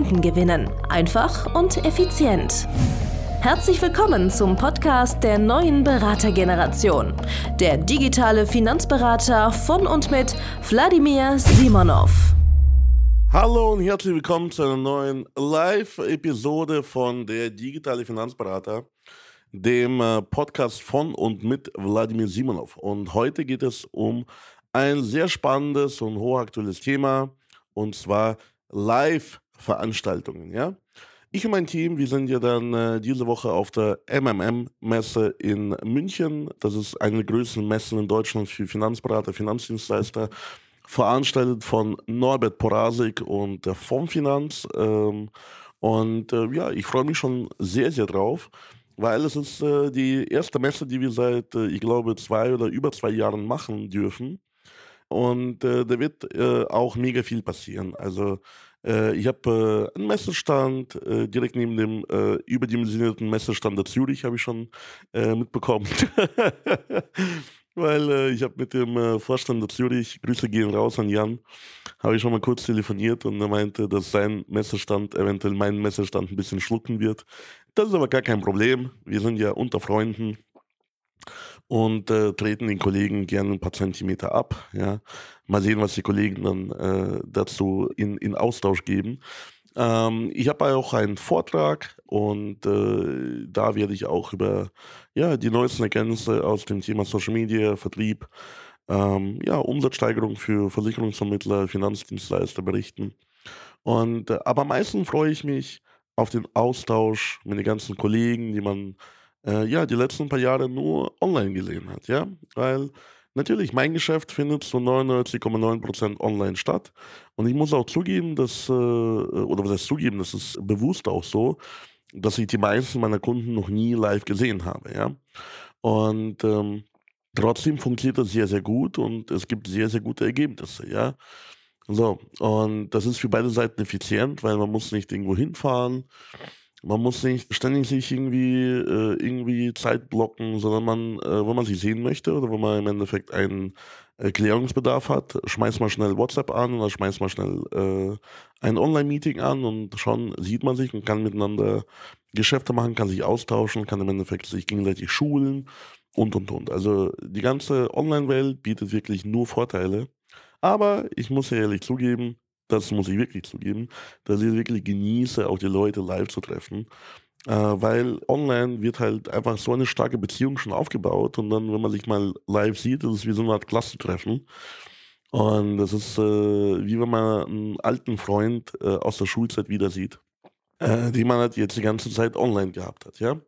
Kunden gewinnen. Einfach und effizient. Herzlich willkommen zum Podcast der neuen Beratergeneration. Der digitale Finanzberater von und mit Wladimir Simonov. Hallo und herzlich willkommen zu einer neuen Live-Episode von der digitale Finanzberater, dem äh, Podcast von und mit Wladimir Simonov. Und heute geht es um ein sehr spannendes und hochaktuelles Thema, und zwar Live Veranstaltungen, ja. Ich und mein Team, wir sind ja dann äh, diese Woche auf der MMM-Messe in München. Das ist eine der größten Messen in Deutschland für Finanzberater, Finanzdienstleister, veranstaltet von Norbert Porasik und der Fondsfinanz. Ähm, und äh, ja, ich freue mich schon sehr, sehr drauf, weil es ist äh, die erste Messe, die wir seit, äh, ich glaube, zwei oder über zwei Jahren machen dürfen. Und äh, da wird äh, auch mega viel passieren. Also äh, ich habe äh, einen Messestand äh, direkt neben dem äh, überdimensionierten Messestand der Zürich, habe ich schon äh, mitbekommen. Weil äh, ich habe mit dem Vorstand der Zürich, Grüße gehen raus an Jan, habe ich schon mal kurz telefoniert und er meinte, dass sein Messestand eventuell meinen Messestand ein bisschen schlucken wird. Das ist aber gar kein Problem. Wir sind ja unter Freunden und äh, treten den Kollegen gerne ein paar Zentimeter ab. Ja. Mal sehen, was die Kollegen dann äh, dazu in, in Austausch geben. Ähm, ich habe auch einen Vortrag und äh, da werde ich auch über ja, die neuesten Erkenntnisse aus dem Thema Social Media, Vertrieb, ähm, ja, Umsatzsteigerung für Versicherungsvermittler, Finanzdienstleister berichten. Und, äh, aber am meisten freue ich mich auf den Austausch mit den ganzen Kollegen, die man äh, ja, die letzten paar Jahre nur online gesehen hat, ja. Weil natürlich, mein Geschäft findet zu 99,9% online statt. Und ich muss auch zugeben, dass, äh, oder was heißt zugeben, das ist bewusst auch so, dass ich die meisten meiner Kunden noch nie live gesehen habe, ja. Und ähm, trotzdem funktioniert das sehr, sehr gut und es gibt sehr, sehr gute Ergebnisse, ja. So, und das ist für beide Seiten effizient, weil man muss nicht irgendwo hinfahren. Man muss nicht ständig sich irgendwie, äh, irgendwie Zeit blocken, sondern man, äh, wenn man sich sehen möchte oder wenn man im Endeffekt einen Erklärungsbedarf hat, schmeißt man schnell WhatsApp an oder schmeißt man schnell äh, ein Online-Meeting an und schon sieht man sich und kann miteinander Geschäfte machen, kann sich austauschen, kann im Endeffekt sich gegenseitig schulen und und und. Also die ganze Online-Welt bietet wirklich nur Vorteile. Aber ich muss ja ehrlich zugeben, das muss ich wirklich zugeben, dass ich wirklich genieße, auch die Leute live zu treffen. Äh, weil online wird halt einfach so eine starke Beziehung schon aufgebaut und dann, wenn man sich mal live sieht, ist es wie so eine Art Klassentreffen. Und das ist äh, wie wenn man einen alten Freund äh, aus der Schulzeit wieder sieht, äh, den man halt jetzt die ganze Zeit online gehabt hat, ja.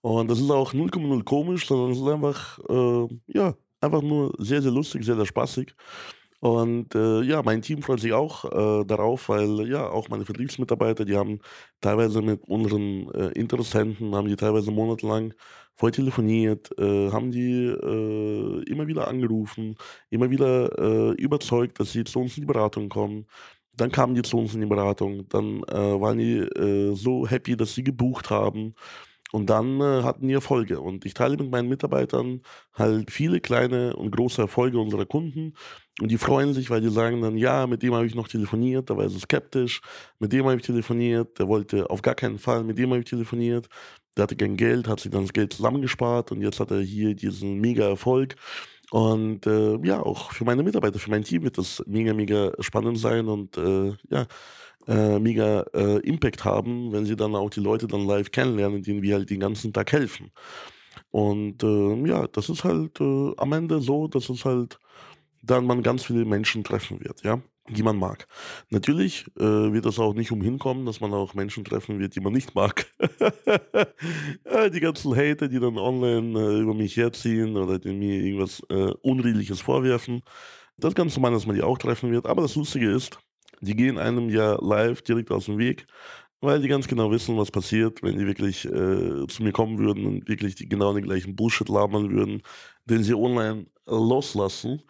Und das ist auch 0,0 komisch, sondern es ist einfach, äh, ja, einfach nur sehr, sehr lustig, sehr, sehr spaßig. Und äh, ja, mein Team freut sich auch äh, darauf, weil ja, auch meine Vertriebsmitarbeiter, die haben teilweise mit unseren äh, Interessenten, haben die teilweise monatelang voll telefoniert, äh, haben die äh, immer wieder angerufen, immer wieder äh, überzeugt, dass sie zu uns in die Beratung kommen. Dann kamen die zu uns in die Beratung, dann waren die so happy, dass sie gebucht haben. Und dann äh, hatten die Erfolge. Und ich teile mit meinen Mitarbeitern halt viele kleine und große Erfolge unserer Kunden. Und die freuen sich, weil die sagen dann, ja, mit dem habe ich noch telefoniert, da war er skeptisch. Mit dem habe ich telefoniert, der wollte auf gar keinen Fall, mit dem habe ich telefoniert. Der hatte kein Geld, hat sich dann das Geld zusammengespart und jetzt hat er hier diesen mega Erfolg. Und äh, ja, auch für meine Mitarbeiter, für mein Team wird das mega, mega spannend sein und äh, ja, äh, mega äh, Impact haben, wenn sie dann auch die Leute dann live kennenlernen, denen wir halt den ganzen Tag helfen. Und äh, ja, das ist halt äh, am Ende so, dass es halt dann man ganz viele Menschen treffen wird, ja, die man mag. Natürlich äh, wird das auch nicht umhin kommen, dass man auch Menschen treffen wird, die man nicht mag. die ganzen Hater, die dann online äh, über mich herziehen oder mir irgendwas äh, Unredliches vorwerfen. Das Ganze meinen, dass man die auch treffen wird. Aber das Lustige ist, die gehen einem ja live direkt aus dem Weg, weil die ganz genau wissen, was passiert, wenn die wirklich äh, zu mir kommen würden und wirklich die, genau den gleichen Bullshit labern würden, den sie online loslassen.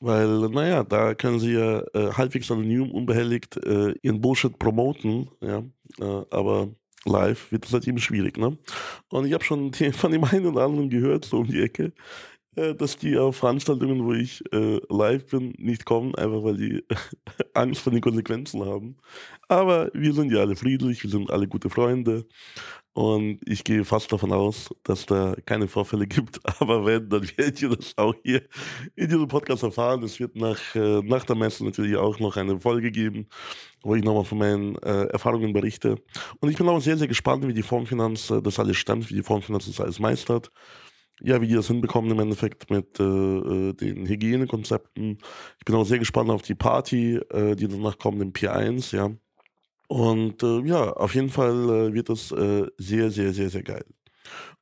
Weil, naja, da können sie ja äh, halbwegs anonym, unbehelligt äh, ihren Bullshit promoten, ja. Äh, aber live wird das halt eben schwierig, ne? Und ich habe schon von dem einen oder anderen gehört, so um die Ecke, dass die auf Veranstaltungen, wo ich äh, live bin, nicht kommen, einfach weil die Angst vor den Konsequenzen haben. Aber wir sind ja alle friedlich, wir sind alle gute Freunde. Und ich gehe fast davon aus, dass da keine Vorfälle gibt. Aber wenn, dann werdet ihr das auch hier in diesem Podcast erfahren. Es wird nach, äh, nach der Messe natürlich auch noch eine Folge geben, wo ich nochmal von meinen äh, Erfahrungen berichte. Und ich bin auch sehr, sehr gespannt, wie die Fondsfinanz äh, das alles stemmt, wie die Fondsfinanz das alles meistert ja, wie die das hinbekommen im Endeffekt mit äh, äh, den Hygienekonzepten. Ich bin auch sehr gespannt auf die Party, äh, die danach kommt im P1, ja. Und äh, ja, auf jeden Fall äh, wird das äh, sehr, sehr, sehr, sehr geil.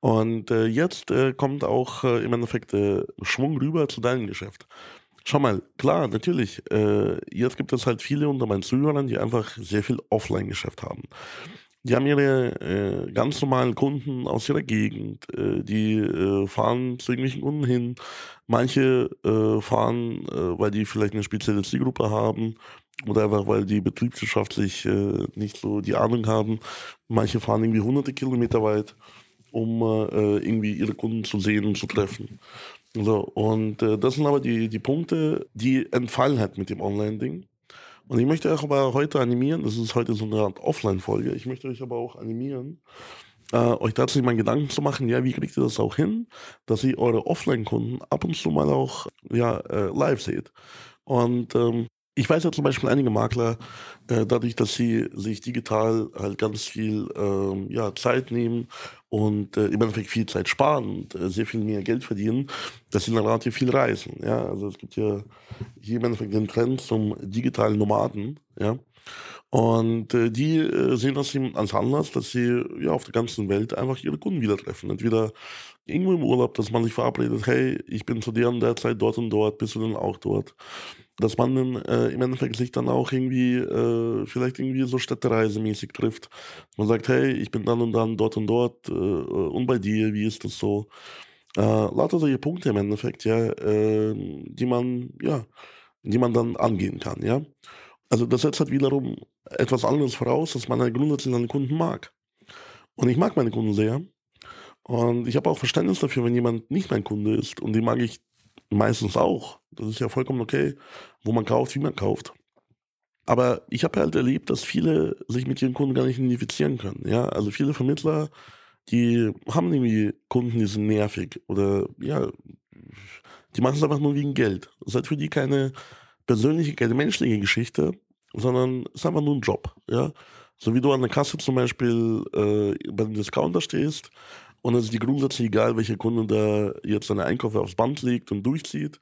Und jetzt kommt auch im Endeffekt Schwung rüber zu deinem Geschäft. Schau mal, klar, natürlich, jetzt gibt es halt viele unter meinen Zuhörern, die einfach sehr viel Offline-Geschäft haben. Die haben ihre äh, ganz normalen Kunden aus ihrer Gegend, äh, die äh, fahren zu irgendwelchen Kunden hin. Manche äh, fahren, äh, weil die vielleicht eine spezielle Zielgruppe haben oder einfach weil die betriebswirtschaftlich äh, nicht so die Ahnung haben. Manche fahren irgendwie hunderte Kilometer weit, um irgendwie ihre Kunden zu sehen und zu treffen. So, und das sind aber die, die Punkte, die entfallen halt mit dem Online-Ding. Und ich möchte euch aber heute animieren, das ist heute so eine Art Offline-Folge, ich möchte euch aber auch animieren, äh, euch dazu mal Gedanken zu machen, ja, wie kriegt ihr das auch hin, dass ihr eure Offline-Kunden ab und zu mal auch ja, äh, live seht. Und ähm, ich weiß ja zum Beispiel einige Makler, äh, dadurch, dass sie sich digital halt ganz viel ähm, ja, Zeit nehmen und äh, im Endeffekt viel Zeit sparen und äh, sehr viel mehr Geld verdienen, dass sie dann relativ viel reisen. Ja? Also es gibt ja hier im Endeffekt den Trend zum digitalen Nomaden. Ja? Und äh, die äh, sehen das eben als Anlass, dass sie ja auf der ganzen Welt einfach ihre Kunden wieder treffen. Entweder irgendwo im Urlaub, dass man sich verabredet, hey, ich bin zu der und der Zeit dort und dort, bist du denn auch dort? Dass man äh, im Endeffekt sich dann auch irgendwie, äh, vielleicht irgendwie so städtereisemäßig trifft. Man sagt, hey, ich bin dann und dann dort und dort äh, und bei dir, wie ist das so? Äh, lauter solche Punkte im Endeffekt, ja, äh, die man, ja, die man dann angehen kann, ja. Also das setzt halt wiederum etwas anderes voraus, dass man halt grundsätzlich seine Kunden mag. Und ich mag meine Kunden sehr. Und ich habe auch Verständnis dafür, wenn jemand nicht mein Kunde ist. Und die mag ich meistens auch. Das ist ja vollkommen okay, wo man kauft, wie man kauft. Aber ich habe halt erlebt, dass viele sich mit ihren Kunden gar nicht identifizieren können. Ja, also viele Vermittler, die haben irgendwie Kunden, die sind nervig oder ja, die machen es einfach nur wegen Geld. Das ist halt für die keine persönliche, keine menschliche Geschichte, sondern es ist einfach nur ein Job. Ja, so wie du an der Kasse zum Beispiel äh, bei dem Discounter stehst und es ist dir grundsätzlich egal, welcher Kunde da jetzt seine Einkäufe aufs Band legt und durchzieht,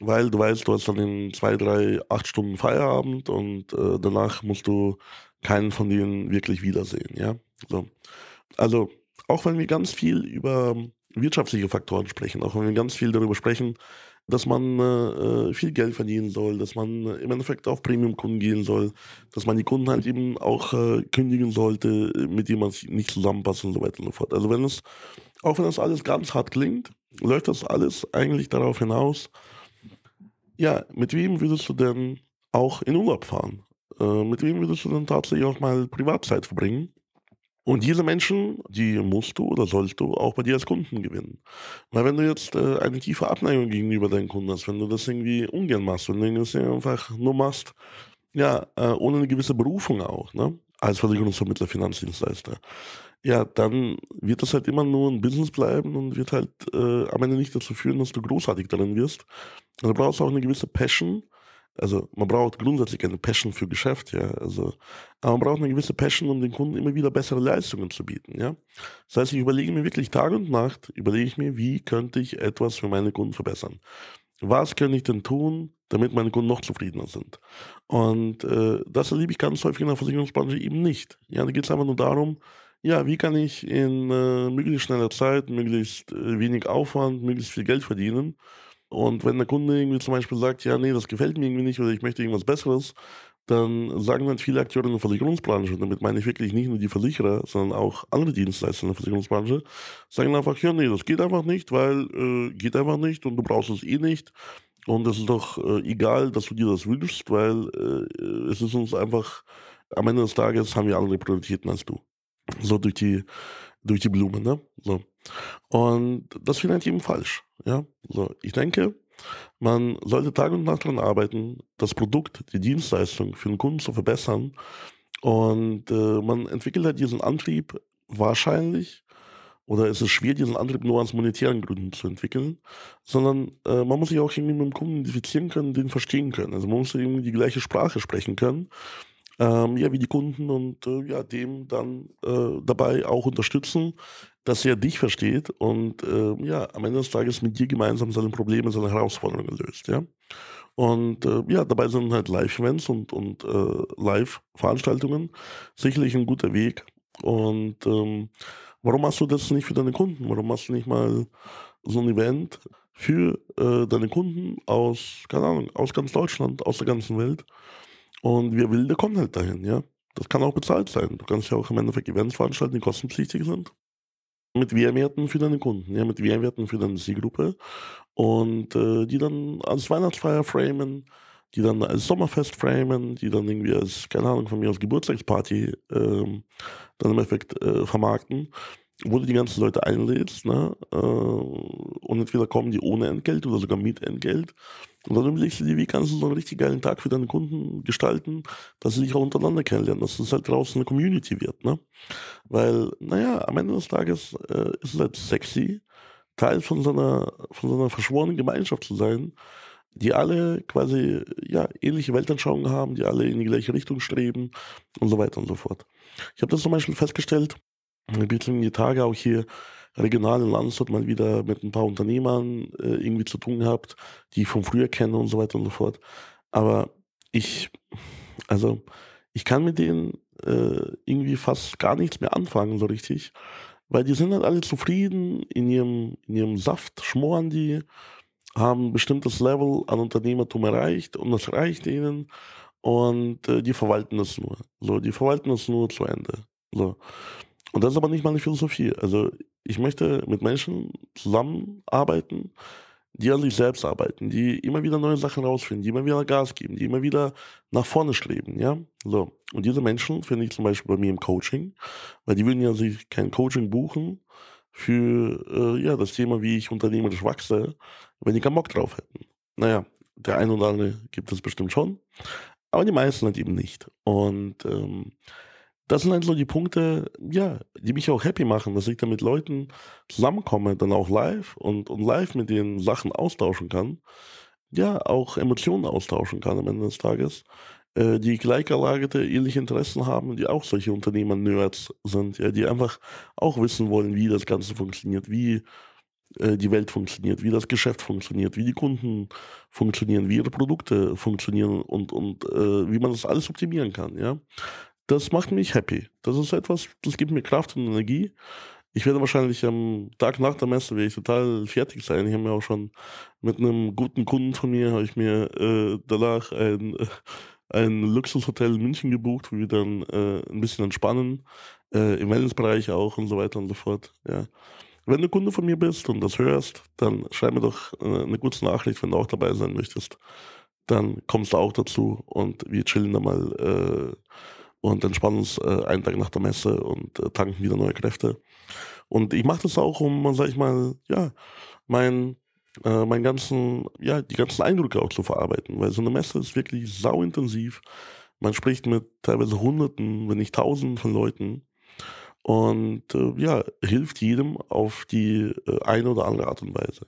weil du weißt, du hast dann in zwei, drei, acht Stunden Feierabend und äh, danach musst du keinen von denen wirklich wiedersehen. Ja? So. Also, auch wenn wir ganz viel über wirtschaftliche Faktoren sprechen, auch wenn wir ganz viel darüber sprechen, dass man äh, viel Geld verdienen soll, dass man äh, im Endeffekt auf Premium-Kunden gehen soll, dass man die Kunden halt eben auch äh, kündigen sollte, mit denen man sich nicht zusammenpasst und so weiter und so fort. Also wenn es, auch wenn das alles ganz hart klingt, läuft das alles eigentlich darauf hinaus, ja, mit wem würdest du denn auch in Urlaub fahren? Äh, mit wem würdest du denn tatsächlich auch mal Privatzeit verbringen? Und diese Menschen, die musst du oder sollst du auch bei dir als Kunden gewinnen. Weil wenn du jetzt äh, eine tiefe Abneigung gegenüber deinen Kunden hast, wenn du das irgendwie ungern machst, wenn du das einfach nur machst, ja, äh, ohne eine gewisse Berufung auch, ne? als Versicherungsvermittler, Finanzdienstleister, ja, dann wird das halt immer nur ein Business bleiben und wird halt äh, am Ende nicht dazu führen, dass du großartig darin wirst. Also du brauchst auch eine gewisse Passion, also man braucht grundsätzlich eine Passion für Geschäft, ja. Also, aber man braucht eine gewisse Passion, um den Kunden immer wieder bessere Leistungen zu bieten, ja. Das heißt, ich überlege mir wirklich Tag und Nacht, überlege ich mir, wie könnte ich etwas für meine Kunden verbessern? Was kann ich denn tun, damit meine Kunden noch zufriedener sind? Und äh, das erlebe ich ganz häufig in der Versicherungsbranche eben nicht. Ja, da geht es einfach nur darum, ja, wie kann ich in äh, möglichst schneller Zeit, möglichst äh, wenig Aufwand, möglichst viel Geld verdienen und wenn der Kunde irgendwie zum Beispiel sagt, ja, nee, das gefällt mir irgendwie nicht oder ich möchte irgendwas Besseres, dann sagen halt viele Akteure in der Versicherungsbranche, und damit meine ich wirklich nicht nur die Versicherer, sondern auch andere Dienstleister in der Versicherungsbranche, sagen einfach, ja, nee, das geht einfach nicht, weil äh, geht einfach nicht und du brauchst es eh nicht. Und es ist doch äh, egal, dass du dir das wünschst, weil äh, es ist uns einfach, am Ende des Tages haben wir andere Prioritäten als du. So durch die, durch die Blume, ne? So. Und das finde ich eben falsch. Ja? So, ich denke, man sollte Tag und Nacht daran arbeiten, das Produkt, die Dienstleistung für den Kunden zu verbessern. Und äh, man entwickelt halt diesen Antrieb wahrscheinlich, oder es ist schwer, diesen Antrieb nur aus monetären Gründen zu entwickeln, sondern äh, man muss sich auch irgendwie mit dem Kunden identifizieren können, den verstehen können. Also man muss irgendwie die gleiche Sprache sprechen können ähm, ja, wie die Kunden und äh, ja, dem dann äh, dabei auch unterstützen, dass er dich versteht und äh, ja, am Ende des Tages mit dir gemeinsam seine Probleme, seine Herausforderungen löst, ja. Und äh, ja, dabei sind halt Live-Events und, und äh, Live-Veranstaltungen sicherlich ein guter Weg. Und ähm, warum machst du das nicht für deine Kunden? Warum machst du nicht mal so ein Event für äh, deine Kunden aus, keine Ahnung, aus ganz Deutschland, aus der ganzen Welt? Und wer will, der kommt halt dahin, ja. Das kann auch bezahlt sein. Du kannst ja auch im Endeffekt Events veranstalten, die kostenpflichtig sind. Mit Wehrwerten für deine Kunden, ja, mit Wehrwerten für deine Zielgruppe. Und äh, die dann als Weihnachtsfeier framen, die dann als Sommerfest framen, die dann irgendwie als, keine Ahnung, von mir als Geburtstagsparty ähm, dann im Endeffekt äh, vermarkten wo du die ganzen Leute einlädst, ne? Äh, und entweder kommen die ohne Entgelt oder sogar mit Entgelt. Und dann überlegst du dir, wie kannst du so einen richtig geilen Tag für deine Kunden gestalten, dass sie sich auch untereinander kennenlernen, dass es halt draußen eine Community wird, ne? Weil, naja, am Ende des Tages äh, ist es halt sexy, Teil von so einer, von so einer verschworenen Gemeinschaft zu sein, die alle quasi, ja, ähnliche Weltanschauungen haben, die alle in die gleiche Richtung streben und so weiter und so fort. Ich habe das zum Beispiel festgestellt, ein bisschen die Tage auch hier regional in Landshut mal wieder mit ein paar Unternehmern äh, irgendwie zu tun gehabt, die ich von früher kenne und so weiter und so fort. Aber ich, also, ich kann mit denen äh, irgendwie fast gar nichts mehr anfangen, so richtig. Weil die sind halt alle zufrieden in ihrem, in ihrem Saft, schmoren die, haben ein bestimmtes Level an Unternehmertum erreicht und das reicht ihnen und äh, die verwalten das nur. So, die verwalten das nur zu Ende. So. Und das ist aber nicht meine Philosophie. Also ich möchte mit Menschen zusammenarbeiten, die an sich selbst arbeiten, die immer wieder neue Sachen rausfinden, die immer wieder Gas geben, die immer wieder nach vorne streben, ja. So. Und diese Menschen finde ich zum Beispiel bei mir im Coaching, weil die würden ja sich kein Coaching buchen für äh, ja, das Thema, wie ich unternehmerisch wachse, wenn die keinen Bock drauf hätten. Naja, der eine oder andere gibt es bestimmt schon, aber die meisten halt eben nicht. Und ähm, das sind halt so die Punkte, ja, die mich auch happy machen, dass ich da mit Leuten zusammenkomme, dann auch live und, und live mit denen Sachen austauschen kann. Ja, auch Emotionen austauschen kann am Ende des Tages, äh, die gleicherlagerte, ähnliche Interessen haben, die auch solche Unternehmer-Nerds sind, ja, die einfach auch wissen wollen, wie das Ganze funktioniert, wie äh, die Welt funktioniert, wie das Geschäft funktioniert, wie die Kunden funktionieren, wie ihre Produkte funktionieren und, und äh, wie man das alles optimieren kann, ja das macht mich happy. Das ist etwas, das gibt mir Kraft und Energie. Ich werde wahrscheinlich am Tag nach der Messe werde ich total fertig sein. Ich habe mir auch schon mit einem guten Kunden von mir habe ich mir äh, danach ein, äh, ein Luxushotel in München gebucht, wo wir dann äh, ein bisschen entspannen, äh, im Wellnessbereich auch und so weiter und so fort. Ja. Wenn du Kunde von mir bist und das hörst, dann schreib mir doch äh, eine gute Nachricht, wenn du auch dabei sein möchtest. Dann kommst du auch dazu und wir chillen da mal äh, und entspannen uns äh, einen Tag nach der Messe und äh, tanken wieder neue Kräfte. Und ich mache das auch, um, sag ich mal, ja, mein, äh, meinen ganzen, ja, die ganzen Eindrücke auch zu verarbeiten, weil so eine Messe ist wirklich sauintensiv. Man spricht mit teilweise Hunderten, wenn nicht Tausenden von Leuten und äh, ja, hilft jedem auf die äh, eine oder andere Art und Weise.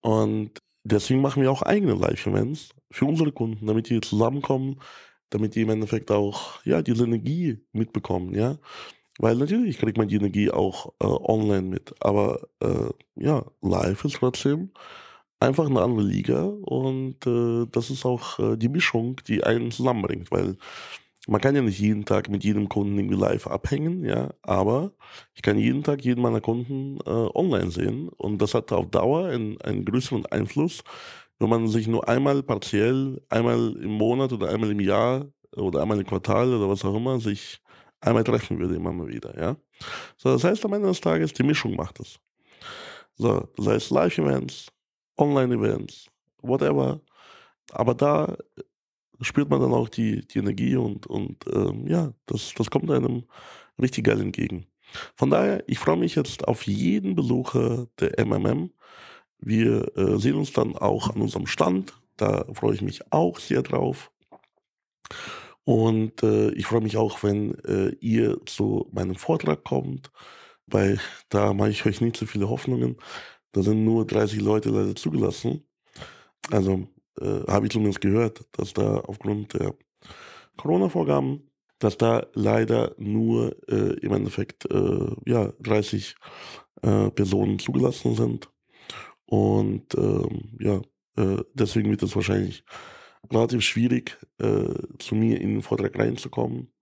Und deswegen machen wir auch eigene Live-Events für unsere Kunden, damit die zusammenkommen, damit die im Endeffekt auch, ja, diese Energie mitbekommen, ja. Weil natürlich kriegt man die Energie auch äh, online mit, aber äh, ja, live ist trotzdem einfach eine andere Liga und äh, das ist auch äh, die Mischung, die einen zusammenbringt, weil man kann ja nicht jeden Tag mit jedem Kunden irgendwie live abhängen, ja, aber ich kann jeden Tag jeden meiner Kunden äh, online sehen und das hat auf Dauer einen, einen größeren Einfluss wenn man sich nur einmal partiell, einmal im Monat oder einmal im Jahr oder einmal im Quartal oder was auch immer sich einmal treffen würde, immer mal wieder. Ja? So, das heißt, am Ende des Tages, die Mischung macht es. So, das heißt Live-Events, Online-Events, whatever. Aber da spürt man dann auch die, die Energie und, und ähm, ja, das, das kommt einem richtig geil entgegen. Von daher, ich freue mich jetzt auf jeden Besucher der MMM. Wir äh, sehen uns dann auch an unserem Stand. Da freue ich mich auch sehr drauf. Und äh, ich freue mich auch, wenn äh, ihr zu meinem Vortrag kommt, weil da mache ich euch nicht so viele Hoffnungen. Da sind nur 30 Leute leider zugelassen. Also äh, habe ich zumindest gehört, dass da aufgrund der Corona-Vorgaben, dass da leider nur äh, im Endeffekt äh, ja, 30 äh, Personen zugelassen sind. Und ähm, ja, äh, deswegen wird es wahrscheinlich relativ schwierig, äh, zu mir in den Vortrag reinzukommen.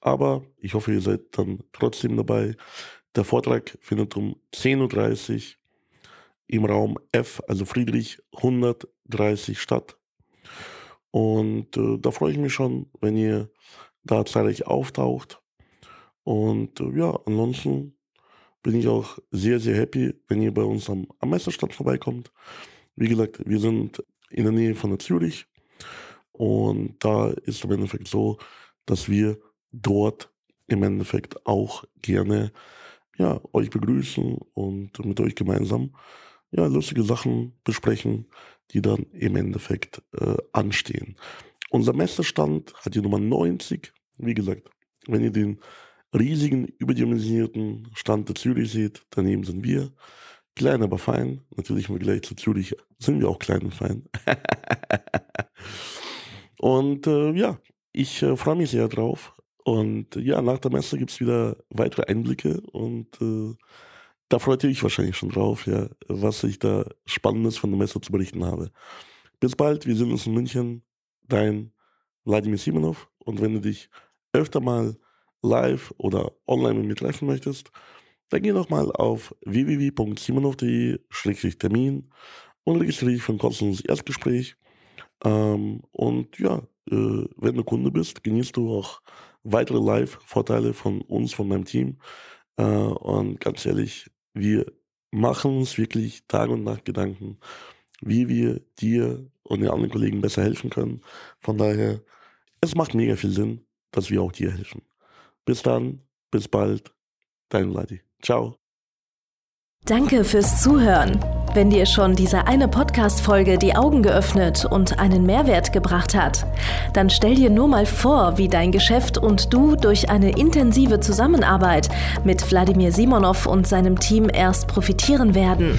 Aber ich hoffe, ihr seid dann trotzdem dabei. Der Vortrag findet um 10.30 Uhr im Raum F, also Friedrich 130 statt. Und äh, da freue ich mich schon, wenn ihr da zeitlich auftaucht. Und äh, ja, ansonsten bin ich auch sehr, sehr happy, wenn ihr bei uns am, am Messerstand vorbeikommt. Wie gesagt, wir sind in der Nähe von der Zürich. Und da ist im Endeffekt so, dass wir dort im Endeffekt auch gerne ja, euch begrüßen und mit euch gemeinsam ja, lustige Sachen besprechen, die dann im Endeffekt äh, anstehen. Unser Messestand hat die Nummer 90. Wie gesagt, wenn ihr den riesigen, überdimensionierten Stand der Zürich seht, daneben sind wir. Klein, aber fein. Natürlich im Vergleich zu Zürich sind wir auch klein und fein. und äh, ja, ich äh, freue mich sehr drauf. Und ja, nach der Messe gibt es wieder weitere Einblicke und äh, da freut ihr euch wahrscheinlich schon drauf, ja, was ich da Spannendes von der Messe zu berichten habe. Bis bald, wir sehen uns in München. Dein Wladimir Simonov. Und wenn du dich öfter mal live oder online mit mir treffen möchtest, dann geh doch mal auf www.simonov.de-termin und registriere dich für ein kostenloses Erstgespräch. Ähm, und ja, äh, wenn du Kunde bist, genießt du auch weitere Live-Vorteile von uns, von meinem Team. Äh, und ganz ehrlich, wir machen uns wirklich Tag und Nacht Gedanken, wie wir dir und den anderen Kollegen besser helfen können. Von daher, es macht mega viel Sinn, dass wir auch dir helfen. Bis dann, bis bald, dein Vladi. Ciao. Danke fürs Zuhören. Wenn dir schon diese eine Podcast-Folge die Augen geöffnet und einen Mehrwert gebracht hat, dann stell dir nur mal vor, wie dein Geschäft und du durch eine intensive Zusammenarbeit mit Wladimir Simonov und seinem Team erst profitieren werden.